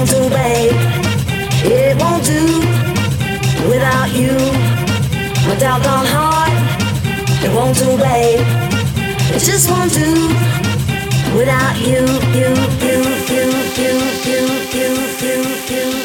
won't do, babe. It won't do without you. My doggone heart, it won't do, babe. It just won't do without you, you, you, you, you, you, you, you, you. you.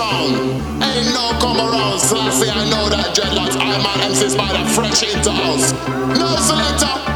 sound. Ain't no come around, so I know that dreadlocks. I'm an by the fresh into house. No selector.